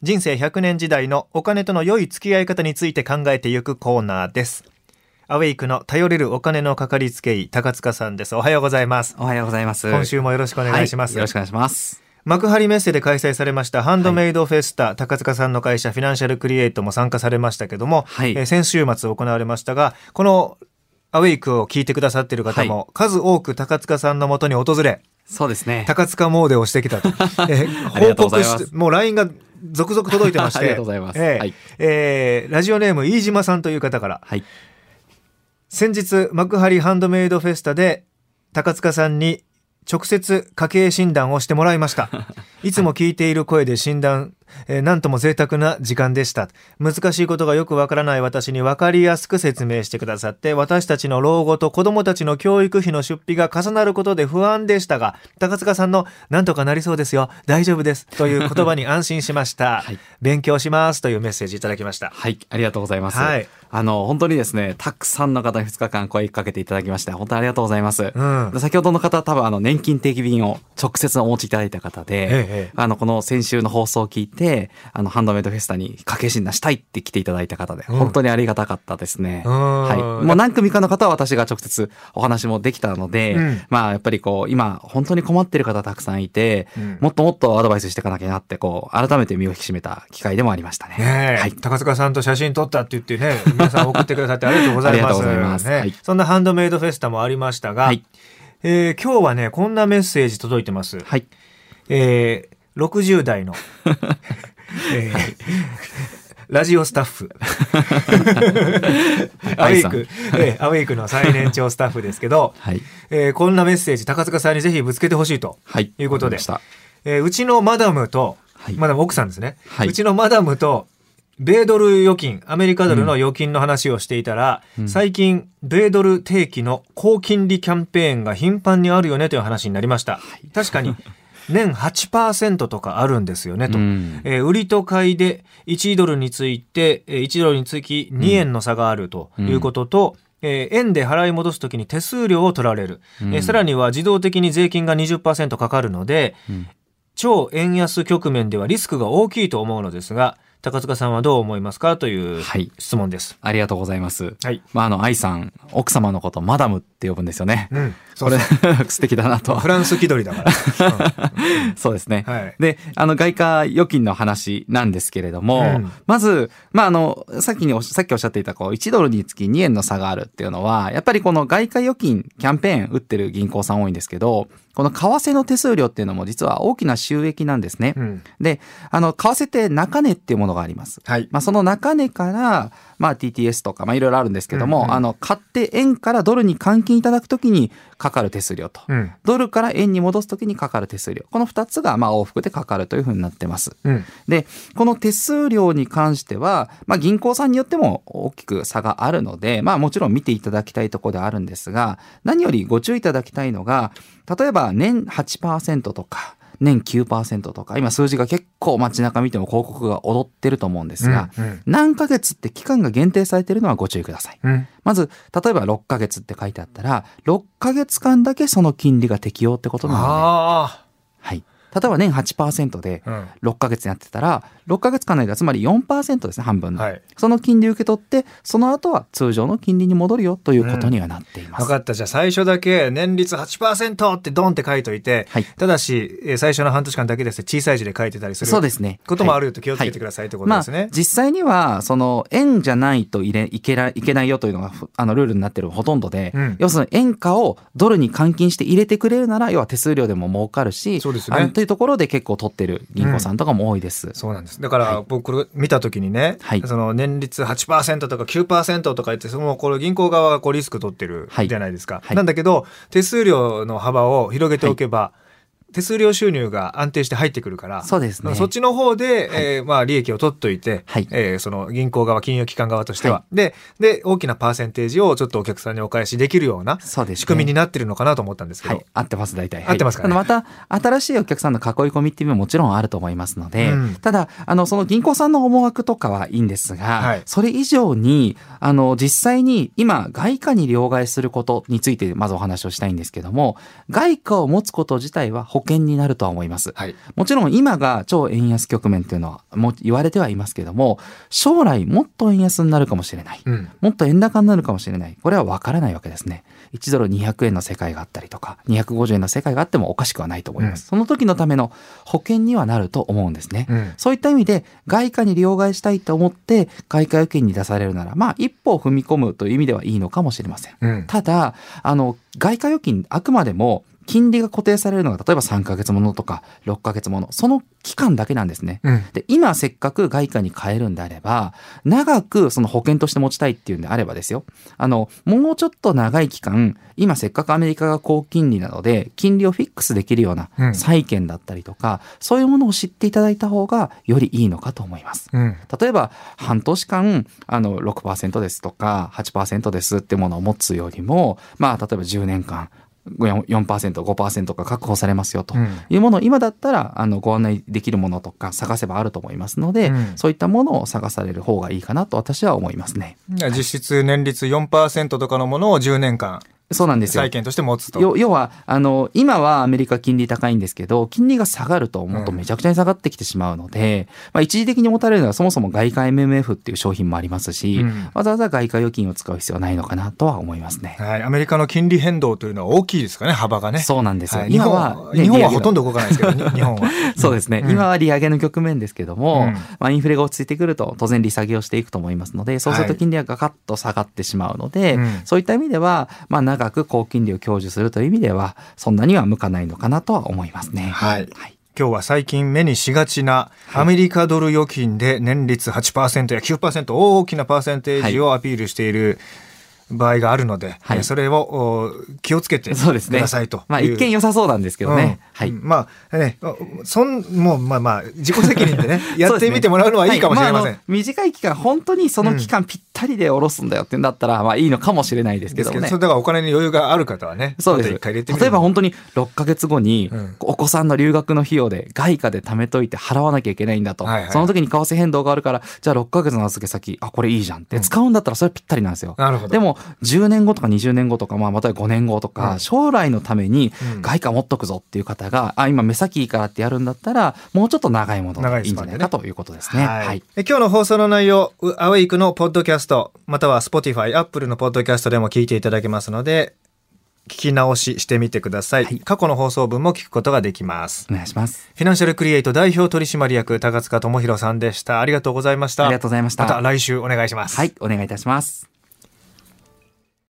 人生100年時代のお金との良い付き合い方について考えていくコーナーです。アウェイクの頼れるお金のかかりつけ医、高塚さんです。おはようございます。おはようございます。今週もよろしくお願いします。はいよろしくお願いします。幕張メッセで開催されましたハンドメイドフェスタ、高塚さんの会社フィナンシャルクリエイトも参加されましたけども、はいえー先週末行われましたが、このアウェイクを聞いてくださっている方も、数多く高塚さんのもとに訪れ、そうですね。高塚モーデをしてきたと。えー報告して、もう LINE が続々届いてまして。ありがとうございますえーはいえーラジオネーム飯島さんという方から、はい。先日幕張ハンドメイドフェスタで高塚さんに直接家計診断をしてもらいましたいつも聞いている声で診断、えーなんとも贅沢な時間でした。難しいことがよくわからない私に分かりやすく説明してくださって私たちの老後と子供たちの教育費の出費が重なることで不安でしたが高塚さんのなんとかなりそうですよ。大丈夫です。という言葉に安心しました、はい。勉強しますというメッセージいただきました。はい。ありがとうございます。はい。あの、本当にですね、たくさんの方に2日間声かけていただきまして、本当にありがとうございます。うん。で先ほどの方は多分あの、年金定期便を直接お持ちいただいた方で、ええあの、この先週の放送を聞いて、あの、ハンドメイドフェスタに家計診断したいって来ていただいた方で、うん本当にありがたかったですね。うんはい。もう何組かの方は私が直接お話もできたので、うんまあ、やっぱりこう、今、本当に困ってる方たくさんいて、うんもっともっとアドバイスしていかなきゃなって、こう、改めて身を引き締めた機会でもありましたね。ねえ、はい。高塚さんと写真撮ったって言ってね、皆さん送ってくださってありがとうございます。ますねはいそんなハンドメイドフェスタもありましたが、はいえー今日はね、こんなメッセージ届いてます。はい。えー60代の、えーラジオスタッフ。アウェイク、えーアウェイクの最年長スタッフですけど、はい。えーこんなメッセージ、高塚さんにぜひぶつけてほしいと。はい。いうことで。わかりましえーうちのマダムと、はい。マダム奥さんですね、はい。うちのマダムと米ドル預金アメリカドルの預金の話をしていたら、うん。最近米ドル定期の高金利キャンペーンが頻繁にあるよねという話になりました、確かに年8%とかあるんですよねと、うん。えー売りと買いで1ドルについてえー1ドルにつき2円の差があるということと、えー円で払い戻すときに手数料を取られる、うん。えーさらには自動的に税金が20%かかるので、うん。超円安局面ではリスクが大きいと思うのですが高塚さんはどう思いますかというはい質問です。ありがとうございます。はい。まあ、あの、愛さん、奥様のこと、マダムって呼ぶんですよね。うん。これ、素敵だなとフ。ランス気取りだから。そうですね。はいで、あの、外貨預金の話なんですけれども、うんまず、まあ、あの、さっきにおさっきおっしゃっていた、こう、1ドルにつき2円の差があるっていうのは、やっぱりこの外貨預金キャンペーン打ってる銀行さん多いんですけど、この為替の手数料っていうのも実は大きな収益なんですね。うん。で、あの、為替って中値っていうものがあります。はい。まあ、その中値から、まあ、TTS とか、まあ、いろいろあるんですけども、うんうんあの、買って円からドルに換金いただくときにかかる手数料と。うん。ドルから円に戻すときにかかる手数料。この2つが、まあ、往復でかかるというふうになってます。うん。で、この手数料に関しては、まあ、銀行さんによっても大きく差があるので、まあ、もちろん見ていただきたいところではあるんですが、何よりご注意いただきたいのが、例えば年8%とか、年9%とか、今数字が結構街中見ても広告が踊ってると思うんですが、うん何ヶ月って期間が限定されているのはご注意ください。うん。まず、例えば6ヶ月って書いてあったら、6ヶ月間だけその金利が適用ってことなので、あはい。例えば年8%であ。うん。6ヶ月やってたら、6ヶ月間の間、つまり4%ですね、半分の。はい。その金利受け取って、その後は通常の金利に戻るよということにはなっています。分かった。じゃあ最初だけ年率8%ってドンって書いといて、はいただし、えー最初の半年間だけですね小さい字で書いてたりするそうですね。こともあるはいと気をつけてくださいってことまあですね。、実際には、その、円じゃないと入れ、いけない、いけないよというのが、ふあの、ルールになってるほとんどで、うん要するに円価をドルに換金して入れてくれるなら、要は手数料でも儲かるし、そうですねところで結構取ってる銀行さんとかも多いです。そうなんです。だから僕これ見た時にね、はいその年率8%とか9%とか言って、そのこれ銀行側がこうリスク取ってるはいじゃないですか。はいなんだけど、手数料の幅を広げておけば、手数料収入が安定して入ってくるから、そうですね。そっちの方で、えーまあ利益を取っといて、はい。えーその銀行側、金融機関側としては、で、で、大きなパーセンテージをちょっとお客さんにお返しできるようなそうですね。仕組みになってるのかなと思ったんですけど、はい、合ってます、大体。合ってますかね。また、新しいお客さんの囲い込みっていうのももちろんあると思いますので、うん。ただ、あの、その銀行さんの思惑とかはいいんですが、はい。それ以上に、あの、実際に今、外貨に両替することについて、まずお話をしたいんですけども、外貨を持つこと自体は、保険になるとは思います。はい。もちろん今が超円安局面っていうのはもう言われてはいますけども、将来もっと円安になるかもしれない。うん。もっと円高になるかもしれない。これは分からないわけですね。1ドル200円の世界があったりとか、250円の世界があってもおかしくはないと思います。その時のための保険にはなると思うんですね。うんそういった意味で、外貨に両替したいと思って、外貨預金に出されるなら、まあ、一歩を踏み込むという意味ではいいのかもしれません。うん。ただ、あの、外貨預金、あくまでも、金利が固定されるのが、例えば3ヶ月ものとか、6ヶ月もの、その期間だけなんですね。うん。で、今せっかく外貨に変えるんであれば、長くその保険として持ちたいっていうんであればですよ。あの、もうちょっと長い期間、今せっかくアメリカが高金利なので、金利をフィックスできるようなうん債券だったりとか、そういうものを知っていただいた方がよりいいのかと思います。うん。例えば半年間あの6%ですとか8%ですってものを持つよりもまあ例えば10年間 4%5% が確保されますよとうん。いうものを今だったらあのご案内できるものとか探せばあると思いますので、うん。そういったものを探される方がいいかなと私は思いますね。実質年率4%とかのものを10年間そうなんですよ債券として持つと。よ要はあの今はアメリカ金利高いんですけど金利が下がるともっとめちゃくちゃに下がってきてしまうので、まあ、一時的に持たれるのはそもそも外貨 MMF っていう商品もありますし、うんわざわざ外貨預金を使う必要はないのかなとは思いますね。はい。アメリカの金利変動というのは大きいですかね、幅がね。そうなんですよ。はい日本今は、ね日本はほとんど動かないですけど、に 日本は。そうですね、うん今は利上げの局面ですけども、うんまあ、インフレが落ち着いてくると当然利下げをしていくと思いますのでそうするとはい金利はガカッと下がってしまうので、うんそういった意味では、まあ、長く高金利を享受するという意味ではそんなには向かないのかなとは思いますね。はい今日は最近目にしがちなアメリカドル預金で年率8%や9%大きなパーセンテージをアピールしている場合があるので、はいえそれをお気をつけてくださいという。まあ、一見良さそうなんですけどね。うんはい。まあね、そんもうまあまあ自己責任でね やってみてもらうのはいいかもしれません。はいあ短い期間本当にその期間ぴったりで下ろすんだよってんだったら、まあいいのかもしれないですけどもねそれ。だからお金に余裕がある方はねそうです。例えば本当に6ヶ月後にうんお子さんの留学の費用で外貨で貯めといて払わなきゃいけないんだと。はいはいその時に為替変動があるから、じゃあ6ヶ月の預け先、あ、これいいじゃんって使うんだったらそれぴったりなんですよ。なるほどでも10年後とか20年後とか、まあまたは5年後とか、うん将来のためにうん外貨持っとくぞっていう方が、あ、今目先いいからってやるんだったら、もうちょっと長いもの長いでいいんじゃないかということですね。はい。え今日の放送の内容、うアウェイクのポッドキャスト、または Spotify、Apple のポッドキャストでも聞いていただけますので、聞き直ししてみてください。はい過去の放送分も聞くことができます。お願いします。フィナンシャルクリエイト代表取締役、高塚智博さんでした。ありがとうございました。ありがとうございましたまた来週お願いします。はい、お願いいたします。